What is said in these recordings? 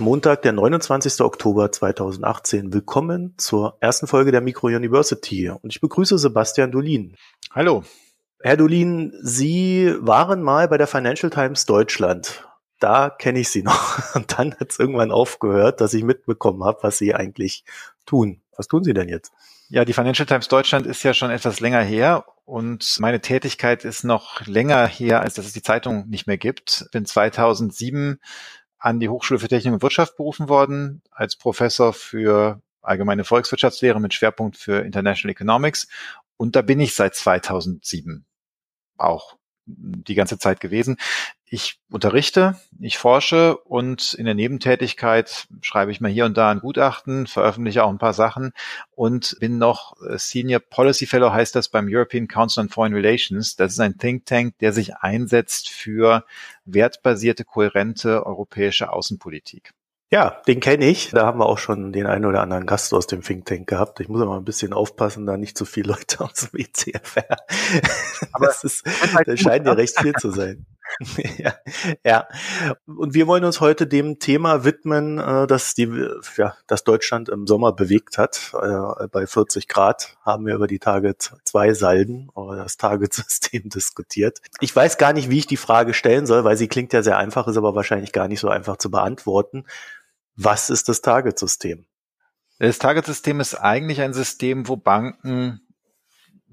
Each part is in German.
Ist Montag, der 29. Oktober 2018. Willkommen zur ersten Folge der Micro University und ich begrüße Sebastian Dolin. Hallo. Herr Dolin, Sie waren mal bei der Financial Times Deutschland. Da kenne ich Sie noch. Und dann hat es irgendwann aufgehört, dass ich mitbekommen habe, was Sie eigentlich tun. Was tun Sie denn jetzt? Ja, die Financial Times Deutschland ist ja schon etwas länger her und meine Tätigkeit ist noch länger her, als dass es die Zeitung nicht mehr gibt. Bin 2007 an die Hochschule für Technik und Wirtschaft berufen worden als Professor für allgemeine Volkswirtschaftslehre mit Schwerpunkt für International Economics. Und da bin ich seit 2007 auch die ganze Zeit gewesen. Ich unterrichte, ich forsche und in der Nebentätigkeit schreibe ich mal hier und da ein Gutachten, veröffentliche auch ein paar Sachen und bin noch Senior Policy Fellow, heißt das beim European Council on Foreign Relations. Das ist ein Think Tank, der sich einsetzt für wertbasierte, kohärente europäische Außenpolitik. Ja, den kenne ich. Da haben wir auch schon den einen oder anderen Gast aus dem Think Tank gehabt. Ich muss aber ein bisschen aufpassen, da nicht zu viele Leute aus dem ECFR. Aber das, ist, das scheint ja recht viel zu sein. ja, ja. Und wir wollen uns heute dem Thema widmen, äh, dass die, ja, dass Deutschland im Sommer bewegt hat. Äh, bei 40 Grad haben wir über die Target 2 Salden oder das Target-System diskutiert. Ich weiß gar nicht, wie ich die Frage stellen soll, weil sie klingt ja sehr einfach, ist aber wahrscheinlich gar nicht so einfach zu beantworten. Was ist das Target-System? Das Target-System ist eigentlich ein System, wo Banken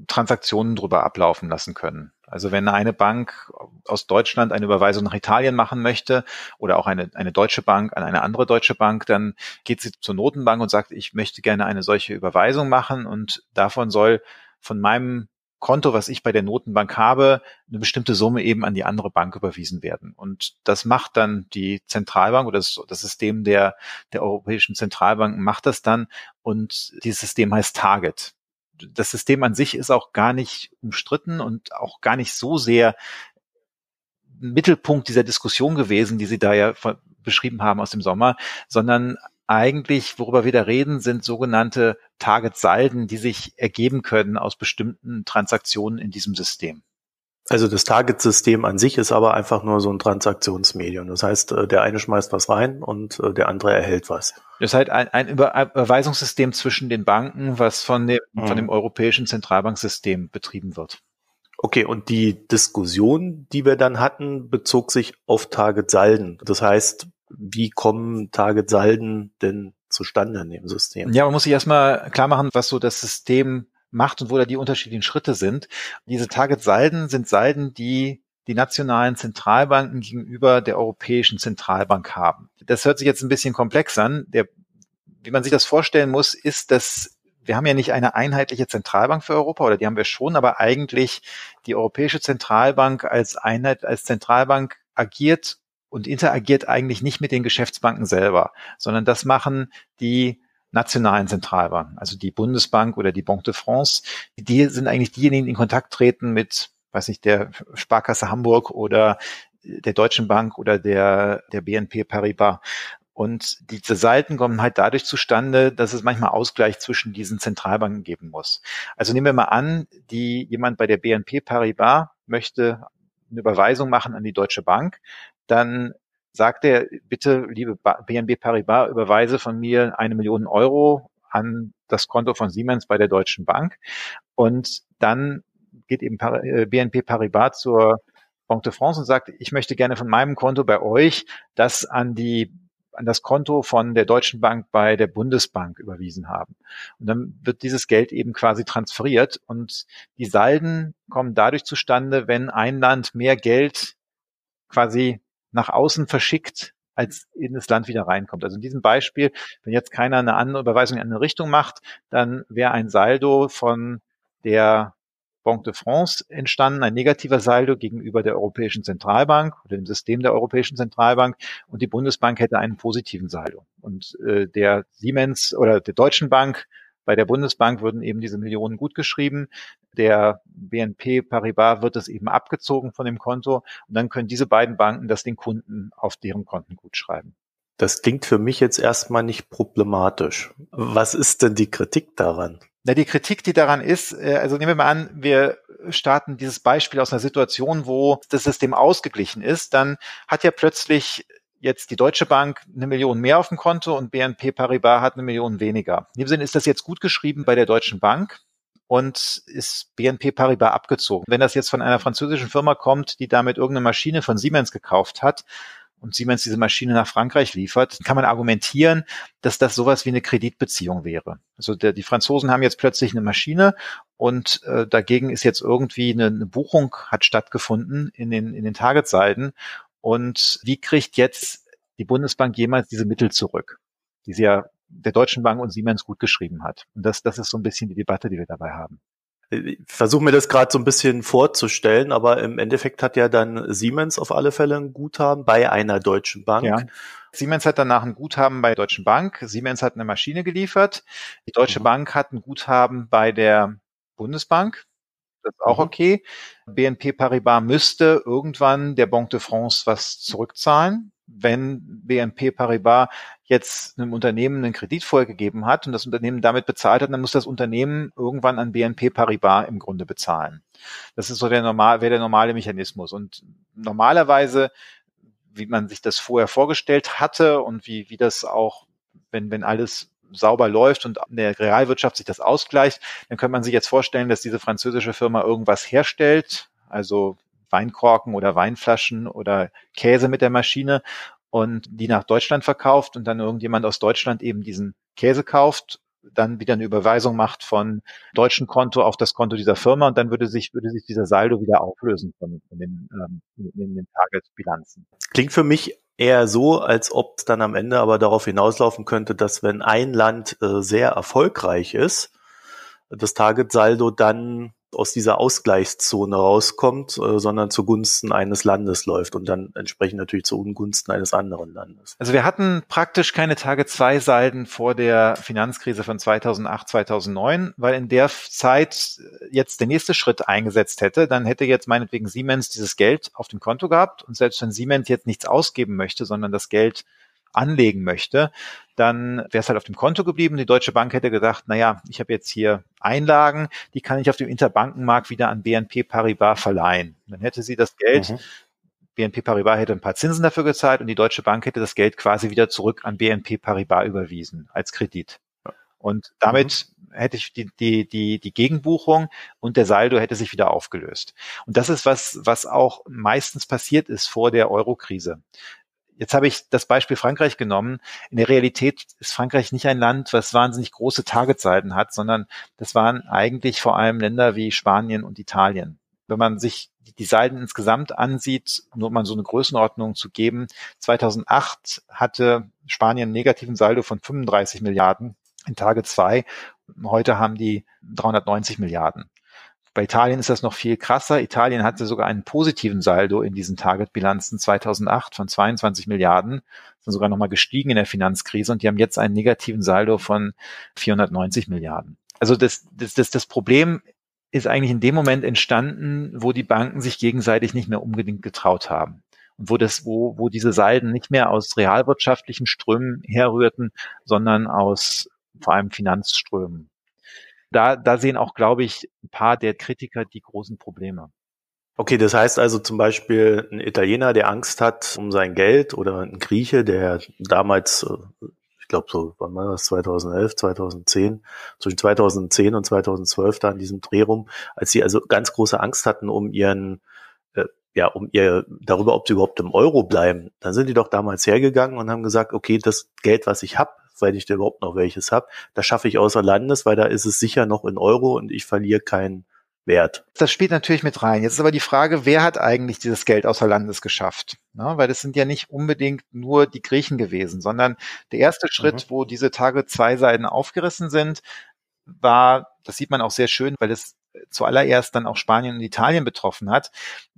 Transaktionen drüber ablaufen lassen können. Also wenn eine Bank aus Deutschland eine Überweisung nach Italien machen möchte oder auch eine, eine deutsche Bank an eine andere deutsche Bank, dann geht sie zur Notenbank und sagt, ich möchte gerne eine solche Überweisung machen und davon soll von meinem Konto, was ich bei der Notenbank habe, eine bestimmte Summe eben an die andere Bank überwiesen werden. Und das macht dann die Zentralbank oder das, das System der, der europäischen Zentralbanken macht das dann und dieses System heißt Target das System an sich ist auch gar nicht umstritten und auch gar nicht so sehr Mittelpunkt dieser Diskussion gewesen, die Sie da ja beschrieben haben aus dem Sommer, sondern eigentlich, worüber wir da reden, sind sogenannte Target-Salden, die sich ergeben können aus bestimmten Transaktionen in diesem System. Also das Target-System an sich ist aber einfach nur so ein Transaktionsmedium. Das heißt, äh, der eine schmeißt was rein und äh, der andere erhält was. Das ist halt ein, ein Überweisungssystem zwischen den Banken, was von dem, mhm. von dem europäischen Zentralbanksystem betrieben wird. Okay, und die Diskussion, die wir dann hatten, bezog sich auf Target-Salden. Das heißt, wie kommen Target-Salden denn zustande in dem System? Ja, man muss sich erstmal klar machen, was so das System macht und wo da die unterschiedlichen Schritte sind. Diese Target-Salden sind Salden, die die nationalen Zentralbanken gegenüber der Europäischen Zentralbank haben. Das hört sich jetzt ein bisschen komplex an. Der, wie man sich das vorstellen muss, ist, dass wir haben ja nicht eine einheitliche Zentralbank für Europa, oder die haben wir schon, aber eigentlich die Europäische Zentralbank als Einheit, als Zentralbank agiert und interagiert eigentlich nicht mit den Geschäftsbanken selber, sondern das machen die nationalen Zentralbanken, also die Bundesbank oder die Banque de France, die sind eigentlich diejenigen, die in Kontakt treten mit, weiß nicht, der Sparkasse Hamburg oder der Deutschen Bank oder der, der BNP Paribas. Und diese Seiten kommen halt dadurch zustande, dass es manchmal Ausgleich zwischen diesen Zentralbanken geben muss. Also nehmen wir mal an, die, jemand bei der BNP Paribas möchte eine Überweisung machen an die Deutsche Bank, dann sagt er, bitte, liebe BNB Paribas, überweise von mir eine Million Euro an das Konto von Siemens bei der Deutschen Bank. Und dann geht eben BNP äh, Paribas zur Banque de France und sagt, ich möchte gerne von meinem Konto bei euch das an die an das Konto von der Deutschen Bank bei der Bundesbank überwiesen haben. Und dann wird dieses Geld eben quasi transferiert und die Salden kommen dadurch zustande, wenn ein Land mehr Geld quasi nach außen verschickt, als in das Land wieder reinkommt. Also in diesem Beispiel, wenn jetzt keiner eine andere Überweisung in eine Richtung macht, dann wäre ein Saldo von der Banque de France entstanden, ein negativer Saldo gegenüber der Europäischen Zentralbank oder dem System der Europäischen Zentralbank und die Bundesbank hätte einen positiven Saldo. Und äh, der Siemens oder der Deutschen Bank bei der Bundesbank würden eben diese Millionen gutgeschrieben. Der BNP Paribas wird es eben abgezogen von dem Konto. Und dann können diese beiden Banken das den Kunden auf deren Konten gutschreiben. Das klingt für mich jetzt erstmal nicht problematisch. Was ist denn die Kritik daran? Na, die Kritik, die daran ist, äh, also nehmen wir mal an, wir starten dieses Beispiel aus einer Situation, wo das System ausgeglichen ist, dann hat ja plötzlich jetzt die Deutsche Bank eine Million mehr auf dem Konto und BNP Paribas hat eine Million weniger. In dem Sinne ist das jetzt gut geschrieben bei der Deutschen Bank und ist BNP Paribas abgezogen. Wenn das jetzt von einer französischen Firma kommt, die damit irgendeine Maschine von Siemens gekauft hat und Siemens diese Maschine nach Frankreich liefert, kann man argumentieren, dass das sowas wie eine Kreditbeziehung wäre. Also der, die Franzosen haben jetzt plötzlich eine Maschine und äh, dagegen ist jetzt irgendwie eine, eine Buchung hat stattgefunden in den, in den Targetseiten und wie kriegt jetzt die Bundesbank jemals diese Mittel zurück, die sie ja der Deutschen Bank und Siemens gut geschrieben hat? Und das, das ist so ein bisschen die Debatte, die wir dabei haben. Ich versuche mir das gerade so ein bisschen vorzustellen, aber im Endeffekt hat ja dann Siemens auf alle Fälle ein Guthaben bei einer deutschen Bank. Ja. Siemens hat danach ein Guthaben bei der Deutschen Bank. Siemens hat eine Maschine geliefert. Die Deutsche mhm. Bank hat ein Guthaben bei der Bundesbank. Das ist auch mhm. okay. BNP Paribas müsste irgendwann der Banque de France was zurückzahlen. Wenn BNP Paribas jetzt einem Unternehmen einen Kredit vorgegeben hat und das Unternehmen damit bezahlt hat, dann muss das Unternehmen irgendwann an BNP Paribas im Grunde bezahlen. Das ist so der normal, wäre der normale Mechanismus. Und normalerweise, wie man sich das vorher vorgestellt hatte und wie, wie das auch, wenn, wenn alles sauber läuft und in der Realwirtschaft sich das ausgleicht, dann könnte man sich jetzt vorstellen, dass diese französische Firma irgendwas herstellt, also Weinkorken oder Weinflaschen oder Käse mit der Maschine und die nach Deutschland verkauft und dann irgendjemand aus Deutschland eben diesen Käse kauft, dann wieder eine Überweisung macht von deutschen Konto auf das Konto dieser Firma und dann würde sich, würde sich dieser Saldo wieder auflösen von, von den, ähm, in den Target-Bilanzen. Klingt für mich eher so, als ob es dann am Ende aber darauf hinauslaufen könnte, dass wenn ein Land äh, sehr erfolgreich ist, das Target-Saldo dann aus dieser Ausgleichszone rauskommt, äh, sondern zugunsten eines Landes läuft und dann entsprechend natürlich zu Ungunsten eines anderen Landes. Also wir hatten praktisch keine Tage zwei Salden vor der Finanzkrise von 2008, 2009, weil in der Zeit jetzt der nächste Schritt eingesetzt hätte, dann hätte jetzt meinetwegen Siemens dieses Geld auf dem Konto gehabt und selbst wenn Siemens jetzt nichts ausgeben möchte, sondern das Geld anlegen möchte, dann wäre es halt auf dem Konto geblieben. Die Deutsche Bank hätte gedacht, naja, ich habe jetzt hier Einlagen, die kann ich auf dem Interbankenmarkt wieder an BNP Paribas verleihen. Dann hätte sie das Geld, mhm. BNP Paribas hätte ein paar Zinsen dafür gezahlt und die Deutsche Bank hätte das Geld quasi wieder zurück an BNP Paribas überwiesen als Kredit. Und damit mhm. hätte ich die, die, die, die Gegenbuchung und der Saldo hätte sich wieder aufgelöst. Und das ist was, was auch meistens passiert ist vor der Euro-Krise. Jetzt habe ich das Beispiel Frankreich genommen. In der Realität ist Frankreich nicht ein Land, was wahnsinnig große Targetzeiten hat, sondern das waren eigentlich vor allem Länder wie Spanien und Italien. Wenn man sich die Seiten insgesamt ansieht, nur um mal so eine Größenordnung zu geben, 2008 hatte Spanien einen negativen Saldo von 35 Milliarden in Tage zwei. Heute haben die 390 Milliarden. Bei Italien ist das noch viel krasser. Italien hatte sogar einen positiven Saldo in diesen Target-Bilanzen 2008 von 22 Milliarden, sind sogar nochmal gestiegen in der Finanzkrise und die haben jetzt einen negativen Saldo von 490 Milliarden. Also das, das, das, das Problem ist eigentlich in dem Moment entstanden, wo die Banken sich gegenseitig nicht mehr unbedingt getraut haben und wo das, wo, wo diese Salden nicht mehr aus realwirtschaftlichen Strömen herrührten, sondern aus vor allem Finanzströmen da, da sehen auch, glaube ich, ein paar der Kritiker die großen Probleme. Okay, das heißt also zum Beispiel ein Italiener, der Angst hat um sein Geld oder ein Grieche, der damals, äh, ich glaube so, wann war das, 2011, 2010, zwischen 2010 und 2012 da in diesem Dreh rum, als sie also ganz große Angst hatten um ihren, äh, ja, um ihr, darüber, ob sie überhaupt im Euro bleiben, dann sind die doch damals hergegangen und haben gesagt, okay, das Geld, was ich habe, weil ich da überhaupt noch welches habe. Das schaffe ich außer Landes, weil da ist es sicher noch in Euro und ich verliere keinen Wert. Das spielt natürlich mit rein. Jetzt ist aber die Frage, wer hat eigentlich dieses Geld außer Landes geschafft? Ja, weil das sind ja nicht unbedingt nur die Griechen gewesen, sondern der erste Schritt, mhm. wo diese Tage zwei Seiten aufgerissen sind, war, das sieht man auch sehr schön, weil es zuallererst dann auch Spanien und Italien betroffen hat.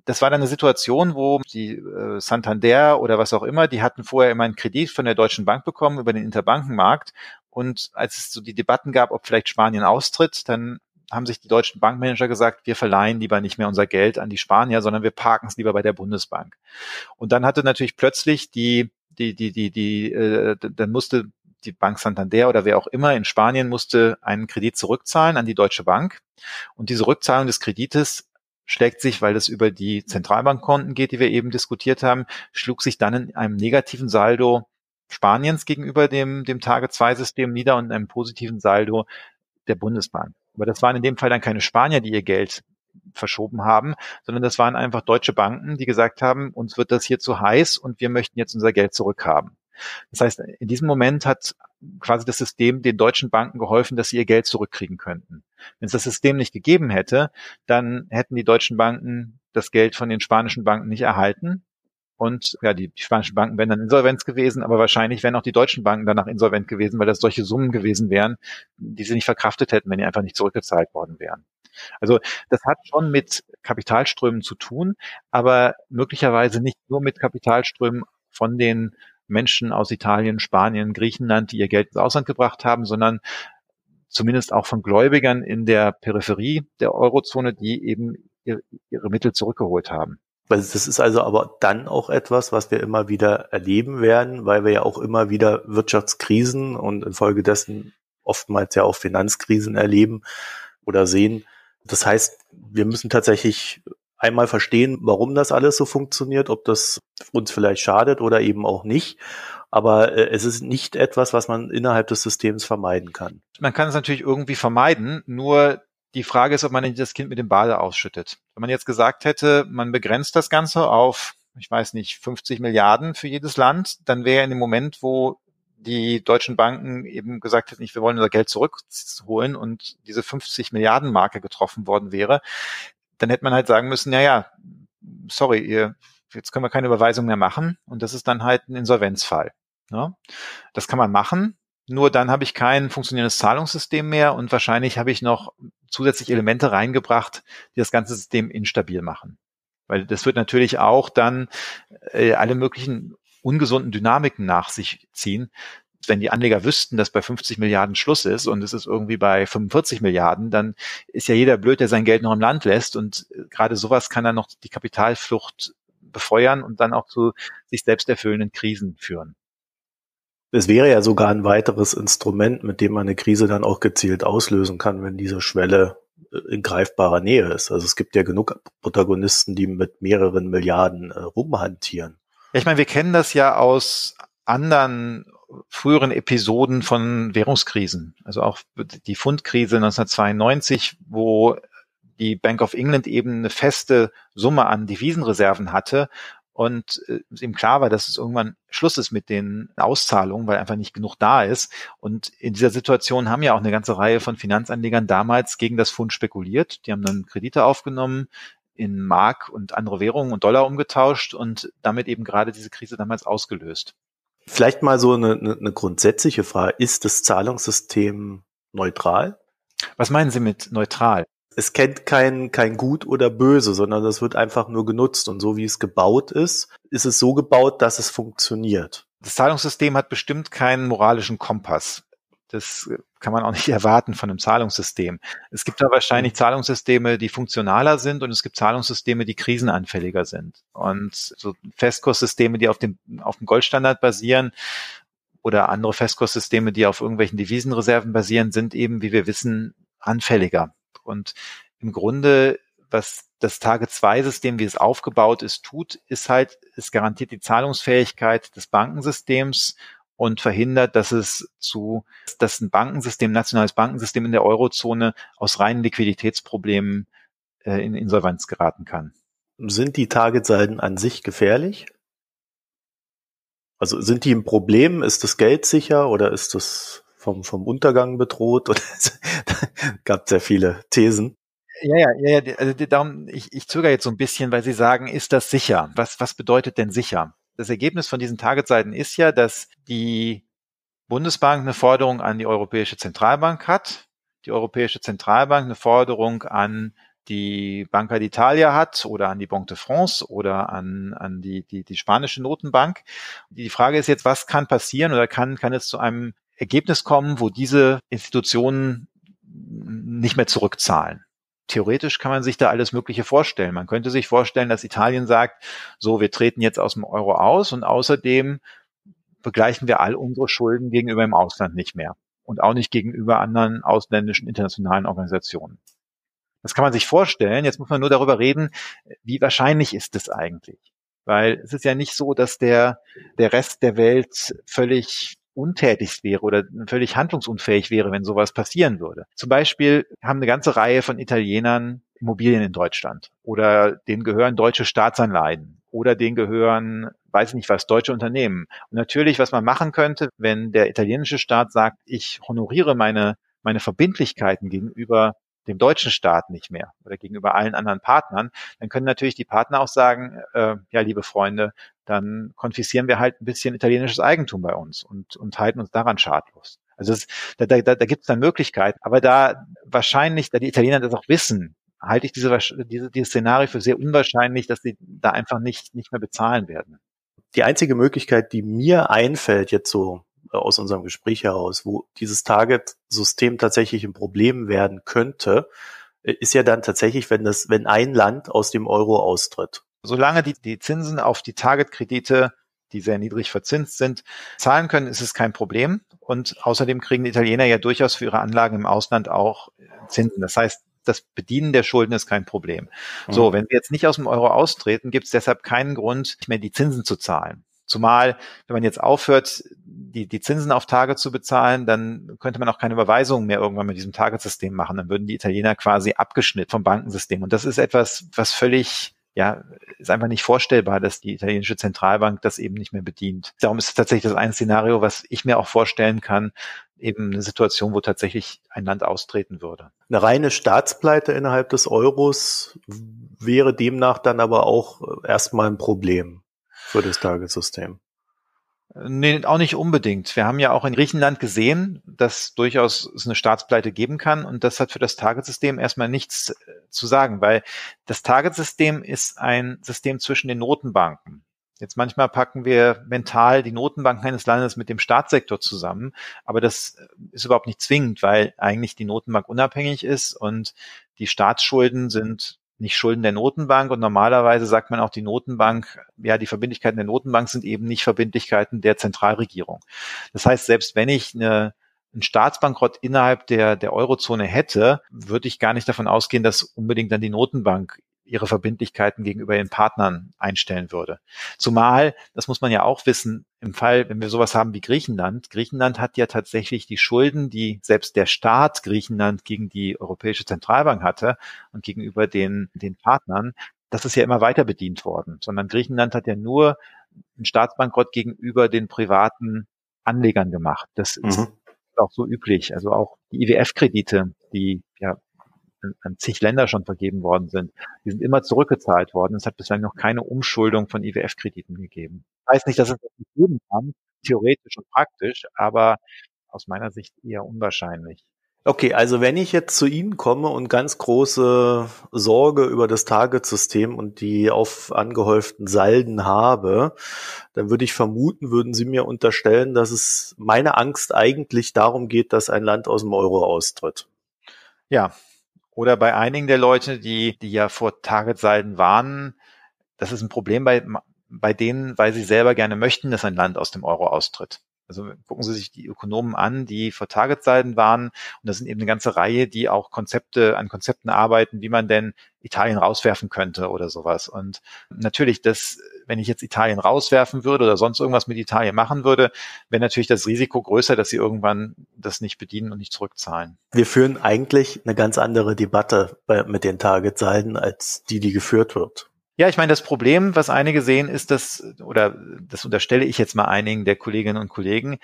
Das war dann eine Situation, wo die äh, Santander oder was auch immer, die hatten vorher immer einen Kredit von der Deutschen Bank bekommen über den Interbankenmarkt. Und als es so die Debatten gab, ob vielleicht Spanien austritt, dann haben sich die deutschen Bankmanager gesagt, wir verleihen lieber nicht mehr unser Geld an die Spanier, sondern wir parken es lieber bei der Bundesbank. Und dann hatte natürlich plötzlich die, die, die, die, die, äh, dann musste die Bank Santander oder wer auch immer in Spanien musste einen Kredit zurückzahlen an die Deutsche Bank. Und diese Rückzahlung des Kredites schlägt sich, weil es über die Zentralbankkonten geht, die wir eben diskutiert haben, schlug sich dann in einem negativen Saldo Spaniens gegenüber dem, dem Tage-2-System nieder und einem positiven Saldo der Bundesbank. Aber das waren in dem Fall dann keine Spanier, die ihr Geld verschoben haben, sondern das waren einfach deutsche Banken, die gesagt haben, uns wird das hier zu heiß und wir möchten jetzt unser Geld zurückhaben. Das heißt, in diesem Moment hat quasi das System den deutschen Banken geholfen, dass sie ihr Geld zurückkriegen könnten. Wenn es das System nicht gegeben hätte, dann hätten die deutschen Banken das Geld von den spanischen Banken nicht erhalten. Und ja, die, die spanischen Banken wären dann insolvent gewesen, aber wahrscheinlich wären auch die deutschen Banken danach insolvent gewesen, weil das solche Summen gewesen wären, die sie nicht verkraftet hätten, wenn die einfach nicht zurückgezahlt worden wären. Also das hat schon mit Kapitalströmen zu tun, aber möglicherweise nicht nur mit Kapitalströmen von den Menschen aus Italien, Spanien, Griechenland, die ihr Geld ins Ausland gebracht haben, sondern zumindest auch von Gläubigern in der Peripherie der Eurozone, die eben ihre, Mittel zurückgeholt haben. Das ist also aber dann auch etwas, was wir immer wieder erleben werden, weil wir ja auch immer wieder Wirtschaftskrisen und infolgedessen oftmals ja auch Finanzkrisen erleben oder sehen. Das heißt, wir müssen tatsächlich einmal verstehen, warum das alles so funktioniert, ob das uns vielleicht schadet oder eben auch nicht. Aber äh, es ist nicht etwas, was man innerhalb des Systems vermeiden kann. Man kann es natürlich irgendwie vermeiden, nur die Frage ist, ob man das Kind mit dem Bade ausschüttet. Wenn man jetzt gesagt hätte, man begrenzt das Ganze auf, ich weiß nicht, 50 Milliarden für jedes Land, dann wäre in dem Moment, wo die deutschen Banken eben gesagt hätten, wir wollen unser Geld zurückholen und diese 50 Milliarden Marke getroffen worden wäre, dann hätte man halt sagen müssen, ja, ja, sorry, ihr, jetzt können wir keine Überweisung mehr machen und das ist dann halt ein Insolvenzfall. Ne? Das kann man machen, nur dann habe ich kein funktionierendes Zahlungssystem mehr und wahrscheinlich habe ich noch zusätzlich Elemente reingebracht, die das ganze System instabil machen. Weil das wird natürlich auch dann äh, alle möglichen ungesunden Dynamiken nach sich ziehen, wenn die Anleger wüssten, dass bei 50 Milliarden Schluss ist und es ist irgendwie bei 45 Milliarden, dann ist ja jeder blöd, der sein Geld noch im Land lässt. Und äh, gerade sowas kann dann noch die Kapitalflucht befeuern und dann auch zu sich selbst erfüllenden Krisen führen. Es wäre ja sogar ein weiteres Instrument, mit dem man eine Krise dann auch gezielt auslösen kann, wenn diese Schwelle äh, in greifbarer Nähe ist. Also es gibt ja genug Protagonisten, die mit mehreren Milliarden äh, rumhantieren. Ja, ich meine, wir kennen das ja aus anderen früheren Episoden von Währungskrisen. Also auch die Fundkrise 1992, wo die Bank of England eben eine feste Summe an Devisenreserven hatte und äh, ihm klar war, dass es irgendwann Schluss ist mit den Auszahlungen, weil einfach nicht genug da ist. Und in dieser Situation haben ja auch eine ganze Reihe von Finanzanlegern damals gegen das Pfund spekuliert. Die haben dann Kredite aufgenommen, in Mark und andere Währungen und Dollar umgetauscht und damit eben gerade diese Krise damals ausgelöst. Vielleicht mal so eine, eine grundsätzliche Frage. Ist das Zahlungssystem neutral? Was meinen Sie mit neutral? Es kennt kein, kein Gut oder Böse, sondern das wird einfach nur genutzt. Und so wie es gebaut ist, ist es so gebaut, dass es funktioniert. Das Zahlungssystem hat bestimmt keinen moralischen Kompass. Das kann man auch nicht erwarten von einem Zahlungssystem. Es gibt da wahrscheinlich Zahlungssysteme, die funktionaler sind und es gibt Zahlungssysteme, die krisenanfälliger sind. Und so Festkurssysteme, die auf dem, auf dem Goldstandard basieren oder andere Festkurssysteme, die auf irgendwelchen Devisenreserven basieren, sind eben, wie wir wissen, anfälliger. Und im Grunde, was das Tage-2-System, wie es aufgebaut ist, tut, ist halt, es garantiert die Zahlungsfähigkeit des Bankensystems und verhindert, dass es zu, dass ein Bankensystem, nationales Bankensystem in der Eurozone aus reinen Liquiditätsproblemen äh, in Insolvenz geraten kann. Sind die Targetsalden an sich gefährlich? Also sind die ein Problem? Ist das Geld sicher oder ist das vom, vom Untergang bedroht? Oder gab sehr viele Thesen. Ja, ja, ja, ja also darum, ich, ich zögere jetzt so ein bisschen, weil Sie sagen, ist das sicher? Was, was bedeutet denn sicher? Das Ergebnis von diesen Targetseiten ist ja, dass die Bundesbank eine Forderung an die Europäische Zentralbank hat, die Europäische Zentralbank eine Forderung an die Banca d'Italia hat oder an die Banque de France oder an, an die, die, die spanische Notenbank. Die Frage ist jetzt, was kann passieren oder kann, kann es zu einem Ergebnis kommen, wo diese Institutionen nicht mehr zurückzahlen? Theoretisch kann man sich da alles Mögliche vorstellen. Man könnte sich vorstellen, dass Italien sagt, so, wir treten jetzt aus dem Euro aus und außerdem begleichen wir all unsere Schulden gegenüber im Ausland nicht mehr und auch nicht gegenüber anderen ausländischen internationalen Organisationen. Das kann man sich vorstellen. Jetzt muss man nur darüber reden, wie wahrscheinlich ist es eigentlich? Weil es ist ja nicht so, dass der, der Rest der Welt völlig untätig wäre oder völlig handlungsunfähig wäre, wenn sowas passieren würde. Zum Beispiel haben eine ganze Reihe von Italienern Immobilien in Deutschland oder denen gehören deutsche Staatsanleihen oder denen gehören, weiß ich nicht was, deutsche Unternehmen. Und natürlich, was man machen könnte, wenn der italienische Staat sagt, ich honoriere meine, meine Verbindlichkeiten gegenüber dem deutschen Staat nicht mehr oder gegenüber allen anderen Partnern, dann können natürlich die Partner auch sagen, äh, ja, liebe Freunde, dann konfiszieren wir halt ein bisschen italienisches Eigentum bei uns und, und halten uns daran schadlos. Also es, da, da, da gibt es dann Möglichkeiten, aber da wahrscheinlich, da die Italiener das auch wissen, halte ich diese, diese, dieses Szenario für sehr unwahrscheinlich, dass sie da einfach nicht, nicht mehr bezahlen werden. Die einzige Möglichkeit, die mir einfällt, jetzt so äh, aus unserem Gespräch heraus, wo dieses Target-System tatsächlich ein Problem werden könnte, äh, ist ja dann tatsächlich, wenn das, wenn ein Land aus dem Euro austritt. Solange die, die Zinsen auf die Target-Kredite, die sehr niedrig verzinst sind, zahlen können, ist es kein Problem. Und außerdem kriegen die Italiener ja durchaus für ihre Anlagen im Ausland auch Zinsen. Das heißt, das Bedienen der Schulden ist kein Problem. Mhm. So, wenn wir jetzt nicht aus dem Euro austreten, gibt es deshalb keinen Grund, nicht mehr die Zinsen zu zahlen. Zumal, wenn man jetzt aufhört, die, die Zinsen auf Tage zu bezahlen, dann könnte man auch keine Überweisungen mehr irgendwann mit diesem Targetsystem machen. Dann würden die Italiener quasi abgeschnitten vom Bankensystem. Und das ist etwas, was völlig ja, ist einfach nicht vorstellbar, dass die italienische Zentralbank das eben nicht mehr bedient. Darum ist tatsächlich das ein Szenario, was ich mir auch vorstellen kann, eben eine Situation, wo tatsächlich ein Land austreten würde. Eine reine Staatspleite innerhalb des Euros wäre demnach dann aber auch erstmal ein Problem für das Tagessystem. Nee, auch nicht unbedingt. Wir haben ja auch in Griechenland gesehen, dass durchaus es eine Staatspleite geben kann und das hat für das Targetsystem erstmal nichts äh, zu sagen, weil das Targetsystem ist ein System zwischen den Notenbanken. Jetzt manchmal packen wir mental die Notenbanken eines Landes mit dem Staatssektor zusammen, aber das äh, ist überhaupt nicht zwingend, weil eigentlich die Notenbank unabhängig ist und die Staatsschulden sind nicht Schulden der Notenbank und normalerweise sagt man auch die Notenbank, ja, die Verbindlichkeiten der Notenbank sind eben nicht Verbindlichkeiten der Zentralregierung. Das heißt, selbst wenn ich eine einen Staatsbankrott innerhalb der, der Eurozone hätte, würde ich gar nicht davon ausgehen, dass unbedingt dann die Notenbank ihre Verbindlichkeiten gegenüber ihren Partnern einstellen würde. Zumal, das muss man ja auch wissen, im Fall, wenn wir sowas haben wie Griechenland, Griechenland hat ja tatsächlich die Schulden, die selbst der Staat Griechenland gegen die Europäische Zentralbank hatte und gegenüber den, den Partnern, das ist ja immer weiter bedient worden, sondern Griechenland hat ja nur einen Staatsbankrott gegenüber den privaten Anlegern gemacht. Das ist mhm. auch so üblich. Also auch die IWF-Kredite, die ja an zig Länder schon vergeben worden sind, die sind immer zurückgezahlt worden. Es hat bislang noch keine Umschuldung von IWF-Krediten gegeben. Ich weiß nicht, dass es das nicht geben kann, theoretisch und praktisch, aber aus meiner Sicht eher unwahrscheinlich. Okay, also wenn ich jetzt zu Ihnen komme und ganz große Sorge über das Target-System und die auf angehäuften Salden habe, dann würde ich vermuten, würden Sie mir unterstellen, dass es meine Angst eigentlich darum geht, dass ein Land aus dem Euro austritt. Ja, oder bei einigen der Leute, die, die ja vor Targetsalden warnen, das ist ein Problem bei, bei denen, weil sie selber gerne möchten, dass ein Land aus dem Euro austritt. Also gucken Sie sich die Ökonomen an, die vor Targetsalden waren. Und das sind eben eine ganze Reihe, die auch Konzepte an Konzepten arbeiten, wie man denn Italien rauswerfen könnte oder sowas. Und natürlich, das, wenn ich jetzt Italien rauswerfen würde oder sonst irgendwas mit Italien machen würde, wäre natürlich das Risiko größer, dass sie irgendwann das nicht bedienen und nicht zurückzahlen. Wir führen eigentlich eine ganz andere Debatte bei, mit den Targetsalden als die, die geführt wird. Ja, ich meine, das Problem, was einige sehen, ist, dass, oder das unterstelle ich jetzt mal einigen der Kolleginnen und Kollegen,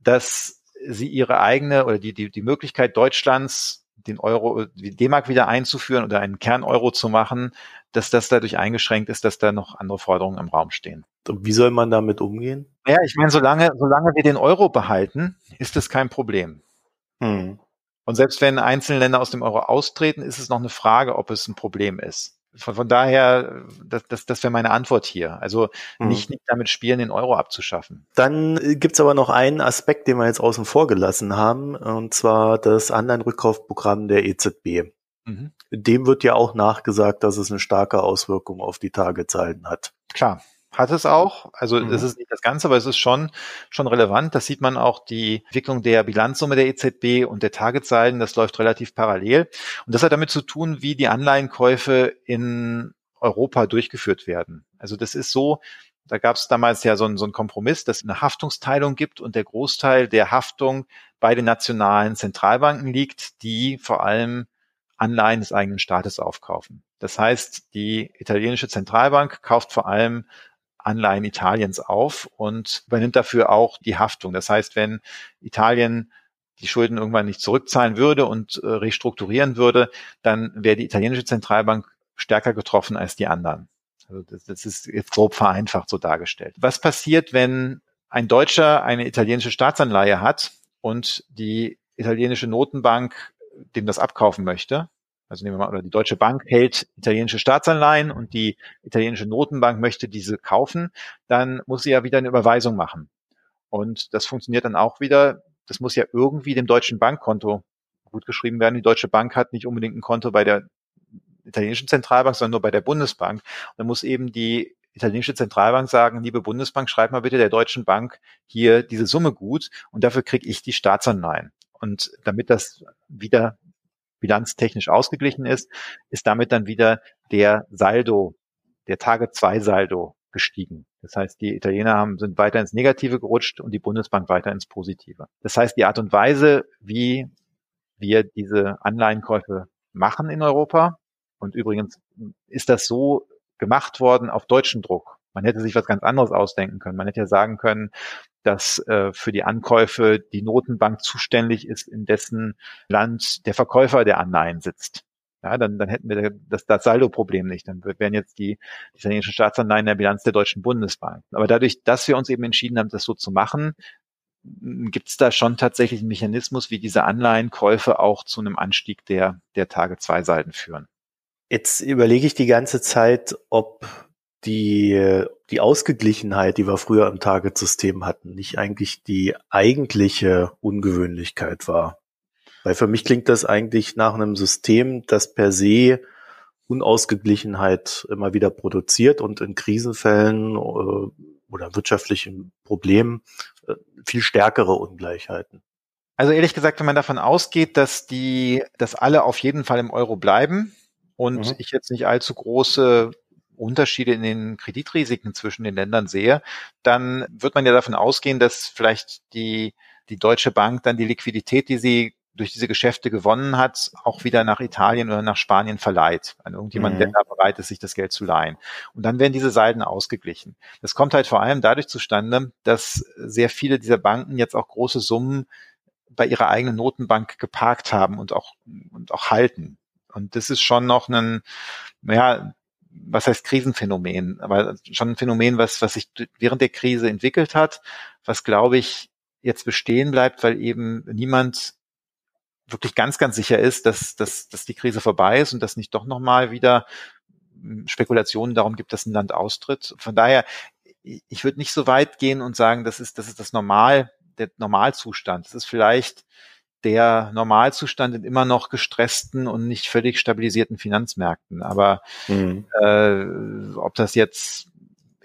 dass sie ihre eigene oder die, die, die Möglichkeit Deutschlands, den Euro, die D-Mark wieder einzuführen oder einen Kern-Euro zu machen, dass das dadurch eingeschränkt ist, dass da noch andere Forderungen im Raum stehen. Und wie soll man damit umgehen? Ja, ich meine, solange, solange wir den Euro behalten, ist das kein Problem. Hm. Und selbst wenn einzelne Länder aus dem Euro austreten, ist es noch eine Frage, ob es ein Problem ist. Von, von daher, das, das, das wäre meine Antwort hier. Also mhm. nicht, nicht damit spielen, den Euro abzuschaffen. Dann äh, gibt's aber noch einen Aspekt, den wir jetzt außen vor gelassen haben, und zwar das Anleihenrückkaufprogramm der EZB. Mhm. Dem wird ja auch nachgesagt, dass es eine starke Auswirkung auf die Tagezeiten hat. Klar, Hat es auch. Also mhm. das ist nicht das Ganze, aber es ist schon, schon relevant. Das sieht man auch die Entwicklung der Bilanzsumme der EZB und der Targetsalden. Das läuft relativ parallel. Und das hat damit zu tun, wie die Anleihenkäufe in Europa durchgeführt werden. Also das ist so, da gab es damals ja so ein, so ein Kompromiss, dass es eine Haftungsteilung gibt und der Großteil der Haftung bei den nationalen Zentralbanken liegt, die vor allem Anleihen des eigenen Staates aufkaufen. Das heißt, die italienische Zentralbank kauft vor allem Anleihen Italiens auf und übernimmt dafür auch die Haftung. Das heißt, wenn Italien die Schulden irgendwann nicht zurückzahlen würde und äh, restrukturieren würde, dann wäre die italienische Zentralbank stärker getroffen als die anderen. Also das, das ist jetzt grob vereinfacht so dargestellt. Was passiert, wenn ein Deutscher eine italienische Staatsanleihe hat und die italienische Notenbank dem das abkaufen möchte? Also nehmen wir mal, oder die Deutsche Bank hält italienische Staatsanleihen und die italienische Notenbank möchte diese kaufen, dann muss sie ja wieder eine Überweisung machen. Und das funktioniert dann auch wieder. Das muss ja irgendwie dem deutschen Bankkonto gut geschrieben werden. Die Deutsche Bank hat nicht unbedingt ein Konto bei der italienischen Zentralbank, sondern nur bei der Bundesbank. Und dann muss eben die italienische Zentralbank sagen, liebe Bundesbank, schreib mal bitte der Deutschen Bank hier diese Summe gut und dafür kriege ich die Staatsanleihen. Und damit das wieder bilanztechnisch ausgeglichen ist, ist damit dann wieder der Saldo, der Target 2 Saldo gestiegen. Das heißt, die Italiener haben, sind weiter ins Negative gerutscht und die Bundesbank weiter ins Positive. Das heißt, die Art und Weise, wie wir diese Anleihenkäufe machen in Europa, und übrigens ist das so gemacht worden auf deutschen Druck. Man hätte sich was ganz anderes ausdenken können. Man hätte ja sagen können, dass äh, für die Ankäufe die Notenbank zuständig ist, in dessen Land der Verkäufer der Anleihen sitzt. Ja, dann, dann hätten wir das, das Saldo-Problem nicht. Dann wären jetzt die, die italienischen Staatsanleihen in der Bilanz der Deutschen Bundesbank. Aber dadurch, dass wir uns eben entschieden haben, das so zu machen, gibt es da schon tatsächlich einen Mechanismus, wie diese Anleihenkäufe auch zu einem Anstieg der, der Tage-2-Salden führen. Jetzt überlege ich die ganze Zeit, ob die, die Ausgeglichenheit, die wir früher im Target-System hatten, nicht eigentlich die eigentliche Ungewöhnlichkeit war. Weil für mich klingt das eigentlich nach einem System, das per se Unausgeglichenheit immer wieder produziert und in Krisenfällen äh, oder wirtschaftlichen Problemen äh, viel stärkere Ungleichheiten. Also ehrlich gesagt, wenn man davon ausgeht, dass die, dass alle auf jeden Fall im Euro bleiben und mhm. ich jetzt nicht allzu große Unterschiede in den Kreditrisiken zwischen den Ländern sehe, dann wird man ja davon ausgehen, dass vielleicht die, die Deutsche Bank dann die Liquidität, die sie durch diese Geschäfte gewonnen hat, auch wieder nach Italien oder nach Spanien verleiht. An irgendjemand, mhm. der da bereit ist, sich das Geld zu leihen. Und dann werden diese Seiten ausgeglichen. Das kommt halt vor allem dadurch zustande, dass sehr viele dieser Banken jetzt auch große Summen bei ihrer eigenen Notenbank geparkt haben und auch, und auch halten. Und das ist schon noch ein, ja, was heißt Krisenphänomen, aber schon ein Phänomen, was, was sich während der Krise entwickelt hat, was glaube ich jetzt bestehen bleibt, weil eben niemand wirklich ganz, ganz sicher ist, dass, dass, dass die Krise vorbei ist und dass nicht doch nochmal wieder Spekulationen darum gibt, dass ein Land austritt. Von daher, ich würde nicht so weit gehen und sagen, das ist, das ist das Normal, der Normalzustand. Das ist vielleicht der Normalzustand in immer noch gestressten und nicht völlig stabilisierten Finanzmärkten. Aber mhm. äh, ob das jetzt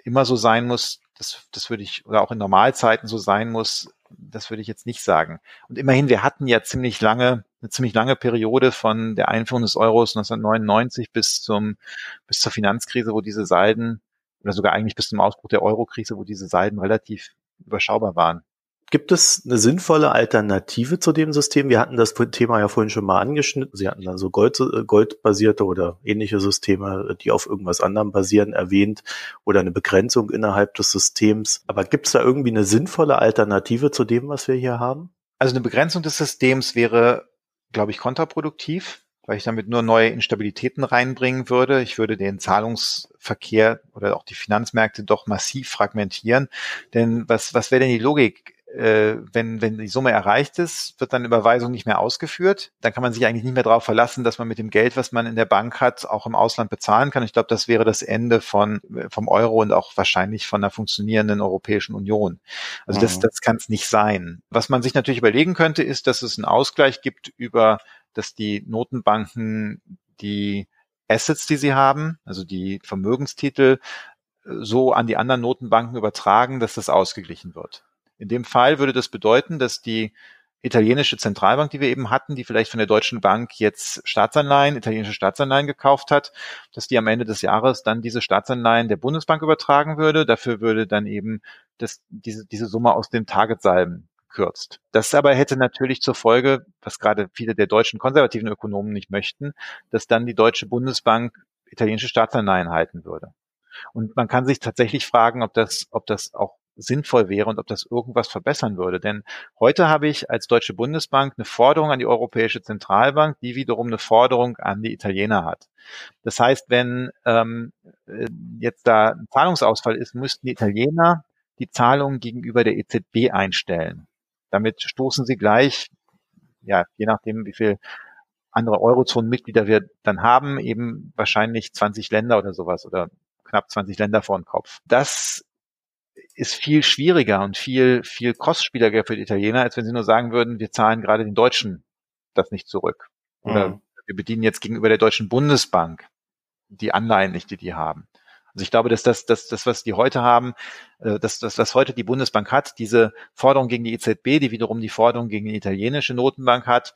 immer so sein muss, das, das würde ich, oder auch in Normalzeiten so sein muss, das würde ich jetzt nicht sagen. Und immerhin, wir hatten ja ziemlich lange, eine ziemlich lange Periode von der Einführung des Euros 1999 bis zum, bis zur Finanzkrise, wo diese Salden, oder sogar eigentlich bis zum Ausbruch der Eurokrise, wo diese Salden relativ überschaubar waren. Gibt es eine sinnvolle Alternative zu dem System? Wir hatten das Thema ja vorhin schon mal angeschnitten. Sie hatten dann so Gold, äh, goldbasierte oder ähnliche Systeme, die auf irgendwas anderem basieren, erwähnt oder eine Begrenzung innerhalb des Systems. Aber gibt es da irgendwie eine sinnvolle Alternative zu dem, was wir hier haben? Also eine Begrenzung des Systems wäre, glaube ich, kontraproduktiv weil ich damit nur neue Instabilitäten reinbringen würde. Ich würde den Zahlungsverkehr oder auch die Finanzmärkte doch massiv fragmentieren. Denn was, was wäre denn die Logik? Äh, wenn, wenn die Summe erreicht ist, wird dann Überweisung nicht mehr ausgeführt. Dann kann man sich eigentlich nicht mehr darauf verlassen, dass man mit dem Geld, was man in der Bank hat, auch im Ausland bezahlen kann. Ich glaube, das wäre das Ende von, vom Euro und auch wahrscheinlich von einer funktionierenden Europäischen Union. Also mhm. das, das kann es nicht sein. Was man sich natürlich überlegen könnte, ist, dass es einen Ausgleich gibt über, dass die Notenbanken die Assets, die sie haben, also die Vermögenstitel, so an die anderen Notenbanken übertragen, dass das ausgeglichen wird. In dem Fall würde das bedeuten, dass die italienische Zentralbank, die wir eben hatten, die vielleicht von der Deutschen Bank jetzt Staatsanleihen, italienische Staatsanleihen gekauft hat, dass die am Ende des Jahres dann diese Staatsanleihen der Bundesbank übertragen würde. Dafür würde dann eben das, diese, diese Summe aus dem Targetsalben gekürzt. Das aber hätte natürlich zur Folge, was gerade viele der deutschen konservativen Ökonomen nicht möchten, dass dann die Deutsche Bundesbank italienische Staatsanleihen halten würde. Und man kann sich tatsächlich fragen, ob das, ob das auch sinnvoll wäre und ob das irgendwas verbessern würde. Denn heute habe ich als Deutsche Bundesbank eine Forderung an die Europäische Zentralbank, die wiederum eine Forderung an die Italiener hat. Das heißt, wenn ähm, äh, jetzt da ein Zahlungsausfall ist, müssten die Italiener die Zahlungen gegenüber der EZB einstellen. Damit stoßen sie gleich, ja, je nachdem, wie viel andere Eurozonenmitglieder wir dann haben, eben wahrscheinlich 20 Länder oder sowas oder knapp 20 Länder vor den Kopf. Das ist viel schwieriger und viel, viel kostspieliger für die Italiener, als wenn sie nur sagen würden, wir zahlen gerade den Deutschen das nicht zurück. Oder mhm. wir bedienen jetzt gegenüber der Deutschen Bundesbank die Anleihen nicht, die die haben. Also ich glaube, dass das, das, das was die heute haben, äh, dass das, was heute die Bundesbank hat, diese Forderung gegen die EZB, die wiederum die Forderung gegen die italienische Notenbank hat,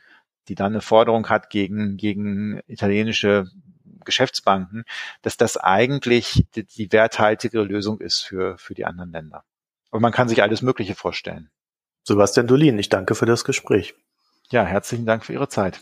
die dann eine Forderung hat gegen, gegen italienische Geschäftsbanken, dass das eigentlich die, die werthaltigere Lösung ist für, für die anderen Länder. Aber man kann sich alles Mögliche vorstellen. Sebastian Dolin, ich danke für das Gespräch. Ja, herzlichen Dank für Ihre Zeit.